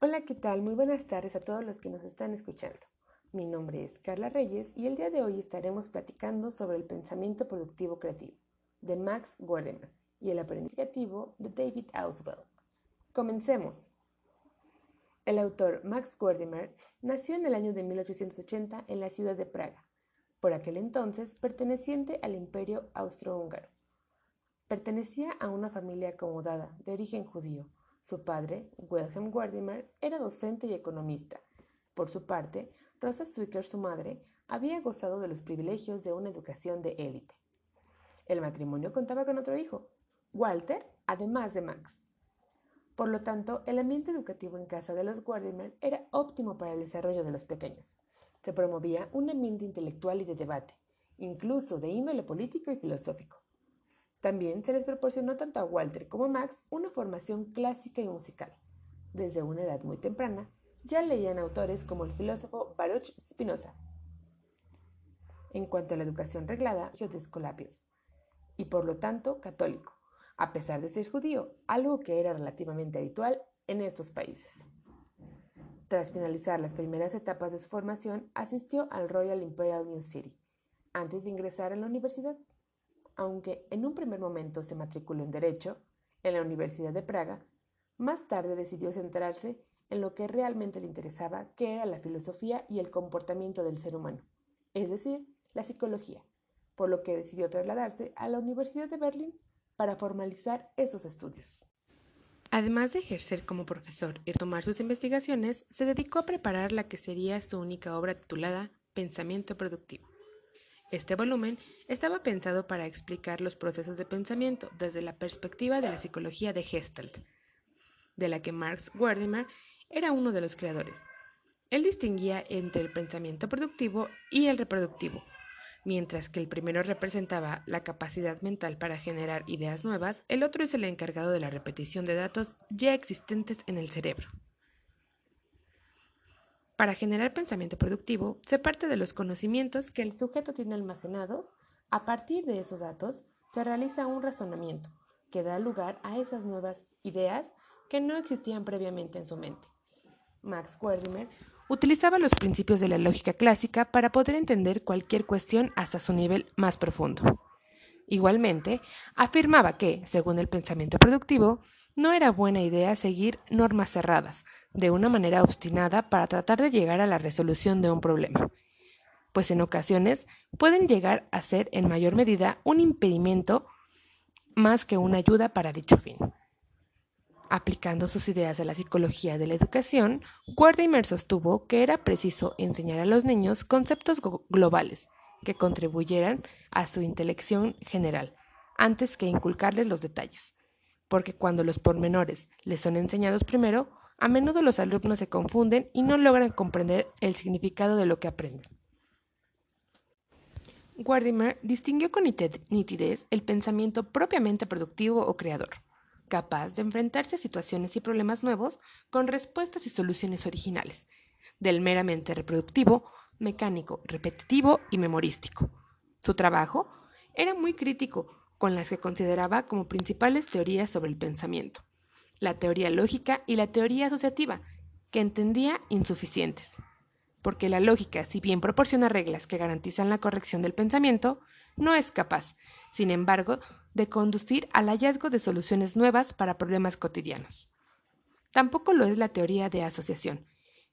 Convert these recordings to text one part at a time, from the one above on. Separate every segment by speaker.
Speaker 1: Hola, ¿qué tal? Muy buenas tardes a todos los que nos están escuchando. Mi nombre es Carla Reyes y el día de hoy estaremos platicando sobre el pensamiento productivo creativo de Max Wertheimer y el aprendizaje creativo de David Ausubel. Comencemos. El autor Max Wertheimer nació en el año de 1880 en la ciudad de Praga, por aquel entonces perteneciente al Imperio Austrohúngaro. Pertenecía a una familia acomodada de origen judío. Su padre, Wilhelm Wertheimer, era docente y economista. Por su parte, Rosa Zwicker, su madre, había gozado de los privilegios de una educación de élite. El matrimonio contaba con otro hijo, Walter, además de Max. Por lo tanto, el ambiente educativo en casa de los Wertheimer era óptimo para el desarrollo de los pequeños. Se promovía un ambiente intelectual y de debate, incluso de índole político y filosófico. También se les proporcionó tanto a Walter como a Max una formación clásica y musical. Desde una edad muy temprana, ya leían autores como el filósofo Baruch Spinoza. En cuanto a la educación reglada, de Escolapios, y por lo tanto católico, a pesar de ser judío, algo que era relativamente habitual en estos países. Tras finalizar las primeras etapas de su formación, asistió al Royal Imperial New City, antes de ingresar a la universidad aunque en un primer momento se matriculó en Derecho en la Universidad de Praga, más tarde decidió centrarse en lo que realmente le interesaba, que era la filosofía y el comportamiento del ser humano, es decir, la psicología, por lo que decidió trasladarse a la Universidad de Berlín para formalizar esos estudios. Además de ejercer como profesor y tomar sus investigaciones, se dedicó a preparar la que sería su única obra titulada Pensamiento Productivo. Este volumen estaba pensado para explicar los procesos de pensamiento desde la perspectiva de la psicología de Gestalt, de la que Marx Wertheimer era uno de los creadores. Él distinguía entre el pensamiento productivo y el reproductivo, mientras que el primero representaba la capacidad mental para generar ideas nuevas, el otro es el encargado de la repetición de datos ya existentes en el cerebro. Para generar pensamiento productivo, se parte de los conocimientos que el sujeto tiene almacenados. A partir de esos datos, se realiza un razonamiento que da lugar a esas nuevas ideas que no existían previamente en su mente. Max Wertheimer utilizaba los principios de la lógica clásica para poder entender cualquier cuestión hasta su nivel más profundo. Igualmente, afirmaba que, según el pensamiento productivo, no era buena idea seguir normas cerradas, de una manera obstinada para tratar de llegar a la resolución de un problema, pues en ocasiones pueden llegar a ser en mayor medida un impedimento más que una ayuda para dicho fin. Aplicando sus ideas a la psicología de la educación, Wertheimer sostuvo que era preciso enseñar a los niños conceptos globales que contribuyeran a su intelección general, antes que inculcarles los detalles, porque cuando los pormenores les son enseñados primero, a menudo los alumnos se confunden y no logran comprender el significado de lo que aprenden. Wardimer distinguió con nitidez el pensamiento propiamente productivo o creador, capaz de enfrentarse a situaciones y problemas nuevos con respuestas y soluciones originales, del meramente reproductivo, mecánico, repetitivo y memorístico. Su trabajo era muy crítico con las que consideraba como principales teorías sobre el pensamiento la teoría lógica y la teoría asociativa, que entendía insuficientes. Porque la lógica, si bien proporciona reglas que garantizan la corrección del pensamiento, no es capaz, sin embargo, de conducir al hallazgo de soluciones nuevas para problemas cotidianos. Tampoco lo es la teoría de asociación,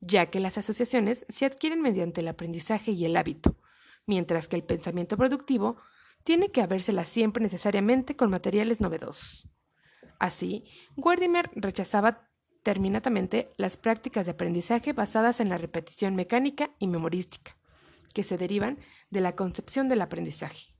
Speaker 1: ya que las asociaciones se adquieren mediante el aprendizaje y el hábito, mientras que el pensamiento productivo tiene que habérsela siempre necesariamente con materiales novedosos. Así, Werdimer rechazaba terminatamente las prácticas de aprendizaje basadas en la repetición mecánica y memorística, que se derivan de la concepción del aprendizaje,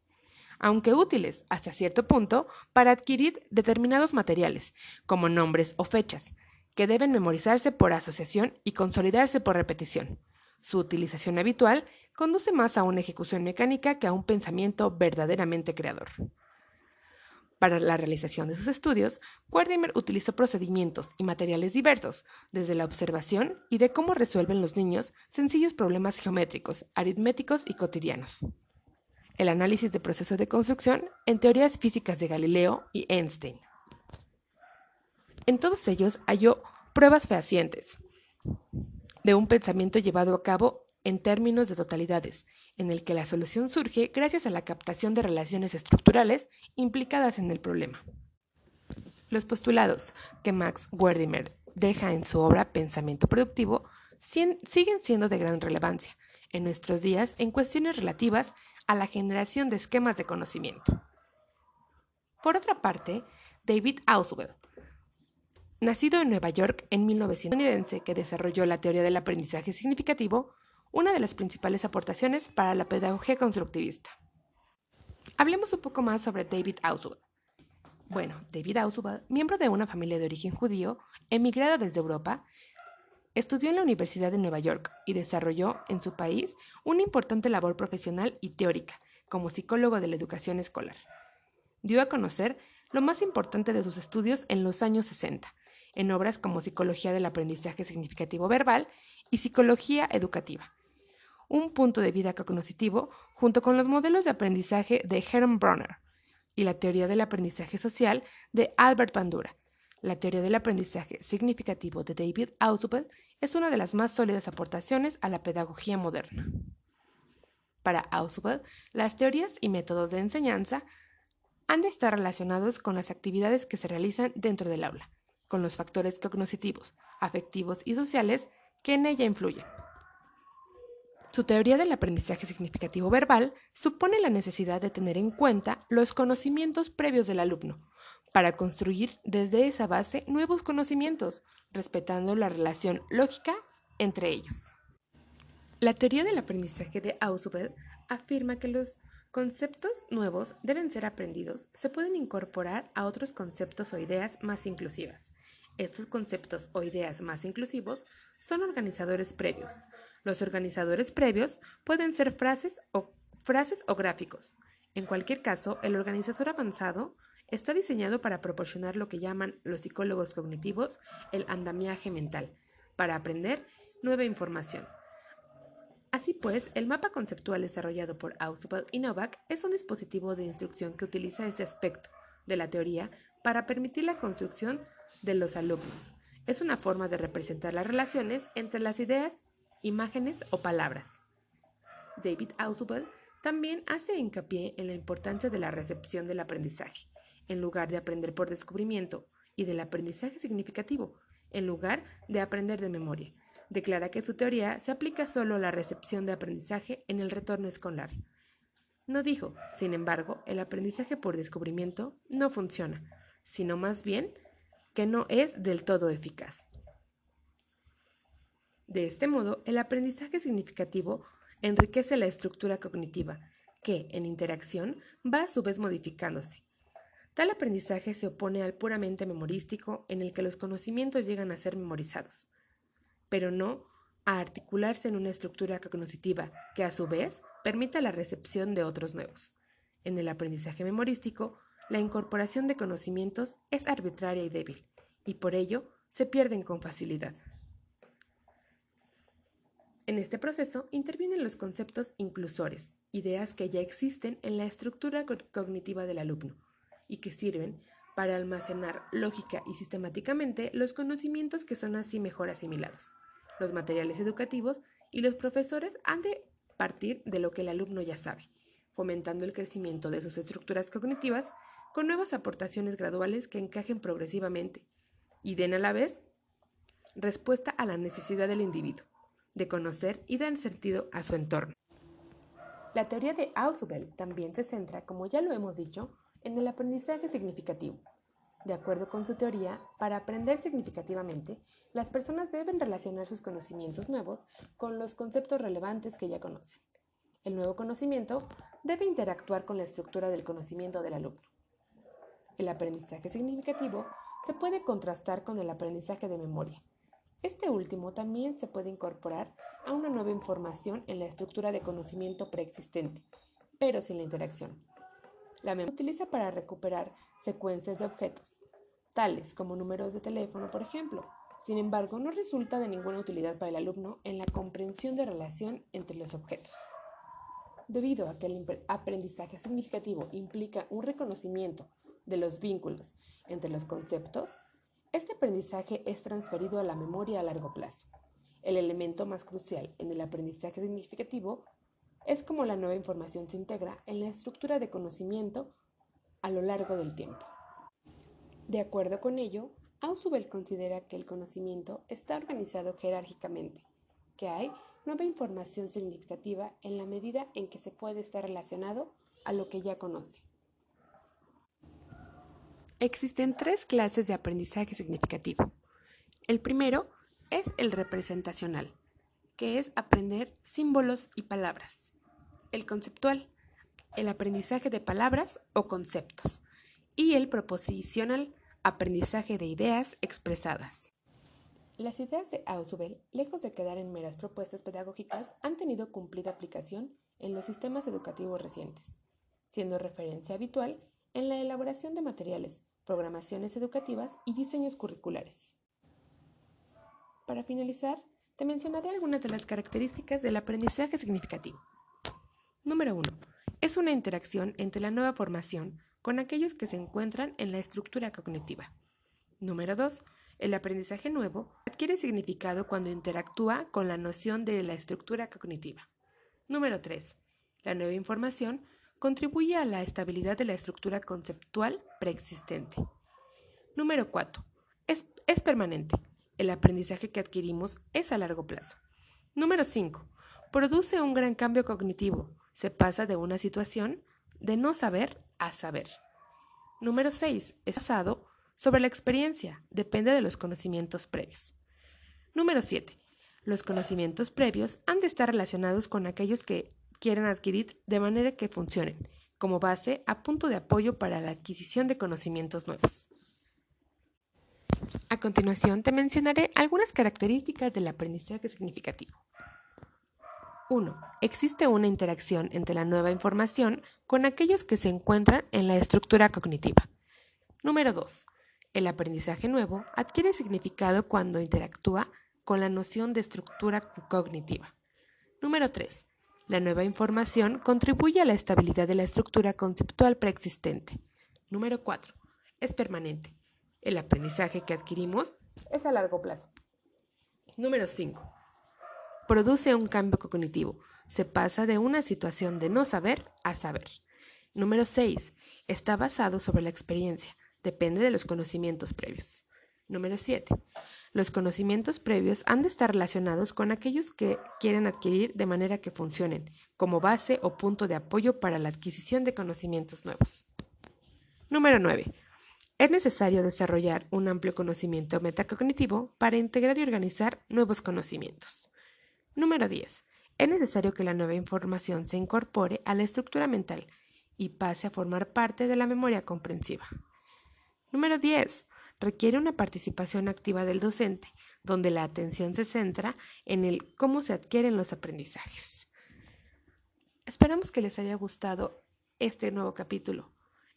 Speaker 1: aunque útiles hasta cierto punto para adquirir determinados materiales, como nombres o fechas, que deben memorizarse por asociación y consolidarse por repetición. Su utilización habitual conduce más a una ejecución mecánica que a un pensamiento verdaderamente creador. Para la realización de sus estudios, Werdimer utilizó procedimientos y materiales diversos, desde la observación y de cómo resuelven los niños sencillos problemas geométricos, aritméticos y cotidianos. El análisis de procesos de construcción en teorías físicas de Galileo y Einstein. En todos ellos halló pruebas fehacientes de un pensamiento llevado a cabo en términos de totalidades, en el que la solución surge gracias a la captación de relaciones estructurales implicadas en el problema. Los postulados que Max Werdimer deja en su obra Pensamiento Productivo siguen siendo de gran relevancia en nuestros días en cuestiones relativas a la generación de esquemas de conocimiento. Por otra parte, David Ausubel, nacido en Nueva York en 1900, que desarrolló la teoría del aprendizaje significativo, una de las principales aportaciones para la pedagogía constructivista. Hablemos un poco más sobre David Ausubel. Bueno, David Ausubel, miembro de una familia de origen judío, emigrada desde Europa, estudió en la Universidad de Nueva York y desarrolló en su país una importante labor profesional y teórica como psicólogo de la educación escolar. Dio a conocer lo más importante de sus estudios en los años 60, en obras como Psicología del Aprendizaje Significativo Verbal y Psicología Educativa, un punto de vida cognitivo junto con los modelos de aprendizaje de Hermann Bronner, y la teoría del aprendizaje social de Albert Bandura. La teoría del aprendizaje significativo de David Ausubel es una de las más sólidas aportaciones a la pedagogía moderna. Para Ausubel, las teorías y métodos de enseñanza han de estar relacionados con las actividades que se realizan dentro del aula, con los factores cognitivos, afectivos y sociales que en ella influyen. Su teoría del aprendizaje significativo verbal supone la necesidad de tener en cuenta los conocimientos previos del alumno para construir desde esa base nuevos conocimientos, respetando la relación lógica entre ellos. La teoría del aprendizaje de Ausubel afirma que los conceptos nuevos deben ser aprendidos, se pueden incorporar a otros conceptos o ideas más inclusivas. Estos conceptos o ideas más inclusivos son organizadores previos, los organizadores previos pueden ser frases o, frases o gráficos. En cualquier caso, el organizador avanzado está diseñado para proporcionar lo que llaman los psicólogos cognitivos el andamiaje mental, para aprender nueva información. Así pues, el mapa conceptual desarrollado por Ausubel y Novak es un dispositivo de instrucción que utiliza este aspecto de la teoría para permitir la construcción de los alumnos. Es una forma de representar las relaciones entre las ideas imágenes o palabras. David Ausubel también hace hincapié en la importancia de la recepción del aprendizaje, en lugar de aprender por descubrimiento, y del aprendizaje significativo, en lugar de aprender de memoria. Declara que su teoría se aplica solo a la recepción de aprendizaje en el retorno escolar. No dijo, sin embargo, el aprendizaje por descubrimiento no funciona, sino más bien que no es del todo eficaz. De este modo, el aprendizaje significativo enriquece la estructura cognitiva, que, en interacción, va a su vez modificándose. Tal aprendizaje se opone al puramente memorístico, en el que los conocimientos llegan a ser memorizados, pero no a articularse en una estructura cognitiva que, a su vez, permita la recepción de otros nuevos. En el aprendizaje memorístico, la incorporación de conocimientos es arbitraria y débil, y por ello se pierden con facilidad. En este proceso intervienen los conceptos inclusores, ideas que ya existen en la estructura cognitiva del alumno y que sirven para almacenar lógica y sistemáticamente los conocimientos que son así mejor asimilados. Los materiales educativos y los profesores han de partir de lo que el alumno ya sabe, fomentando el crecimiento de sus estructuras cognitivas con nuevas aportaciones graduales que encajen progresivamente y den a la vez respuesta a la necesidad del individuo de conocer y dar sentido a su entorno. La teoría de Ausubel también se centra, como ya lo hemos dicho, en el aprendizaje significativo. De acuerdo con su teoría, para aprender significativamente, las personas deben relacionar sus conocimientos nuevos con los conceptos relevantes que ya conocen. El nuevo conocimiento debe interactuar con la estructura del conocimiento del alumno. El aprendizaje significativo se puede contrastar con el aprendizaje de memoria, este último también se puede incorporar a una nueva información en la estructura de conocimiento preexistente, pero sin la interacción. La memoria se utiliza para recuperar secuencias de objetos, tales como números de teléfono, por ejemplo. Sin embargo, no resulta de ninguna utilidad para el alumno en la comprensión de relación entre los objetos. Debido a que el aprendizaje significativo implica un reconocimiento de los vínculos entre los conceptos, este aprendizaje es transferido a la memoria a largo plazo. el elemento más crucial en el aprendizaje significativo es cómo la nueva información se integra en la estructura de conocimiento a lo largo del tiempo. De acuerdo con ello, Ausubel considera que el conocimiento está organizado jerárquicamente, que hay nueva información significativa en la medida en que se puede estar relacionado a lo que ya conoce. Existen tres clases de aprendizaje significativo. El primero es el representacional, que es aprender símbolos y palabras. El conceptual, el aprendizaje de palabras o conceptos. Y el proposicional, aprendizaje de ideas expresadas. Las ideas de Ausubel, lejos de quedar en meras propuestas pedagógicas, han tenido cumplida aplicación en los sistemas educativos recientes, siendo referencia habitual en la elaboración de materiales, programaciones educativas y diseños curriculares. Para finalizar, te mencionaré algunas de las características del aprendizaje significativo. Número 1. Es una interacción entre la nueva formación con aquellos que se encuentran en la estructura cognitiva. Número 2 el aprendizaje nuevo adquiere significado cuando interactúa con la noción de la estructura cognitiva. Número 3. La nueva información contribuye a la estabilidad de la estructura conceptual preexistente. Número 4. Es, es, permanente. El aprendizaje que adquirimos es a largo plazo. Número 5. Produce un gran cambio cognitivo. Se pasa de una situación de no saber a saber. Número 6. Es basado sobre la experiencia, depende de los conocimientos previos. Número 7. Los conocimientos previos han de estar relacionados con aquellos que quieren adquirir de manera que funcionen, como base a punto de apoyo para la adquisición de conocimientos nuevos. A continuación te mencionaré algunas características del aprendizaje significativo. 1. Existe una interacción entre la nueva información con aquellos que se encuentran en la estructura cognitiva. Número 2. El aprendizaje nuevo adquiere significado cuando interactúa con la noción de estructura cognitiva. Número 3. La nueva información contribuye a la estabilidad de la estructura conceptual preexistente. Número 4. Es permanente. El aprendizaje que adquirimos es a largo plazo. Número 5. Produce un cambio cognitivo. Se pasa de una situación de no saber a saber. Número 6. Está basado sobre la experiencia depende de los conocimientos previos. Número 7. Los conocimientos previos han de estar relacionados con aquellos que quieren adquirir de manera que funcionen como base o punto de apoyo para la adquisición de conocimientos nuevos. Número 9. Es necesario desarrollar un amplio conocimiento metacognitivo para integrar y organizar nuevos conocimientos. Número 10. Es necesario que la nueva información se incorpore a la estructura mental y pase a formar parte de la memoria comprensiva. Número 10. Requiere una participación activa del docente, donde la atención se centra en el cómo se adquieren los aprendizajes. Esperamos que les haya gustado este nuevo capítulo.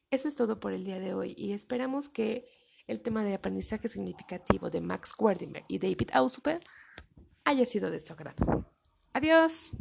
Speaker 1: Eso es todo por el día de hoy y esperamos que el tema de aprendizaje significativo de Max Werdimer y David Ausubel haya sido de su agrado. Adiós.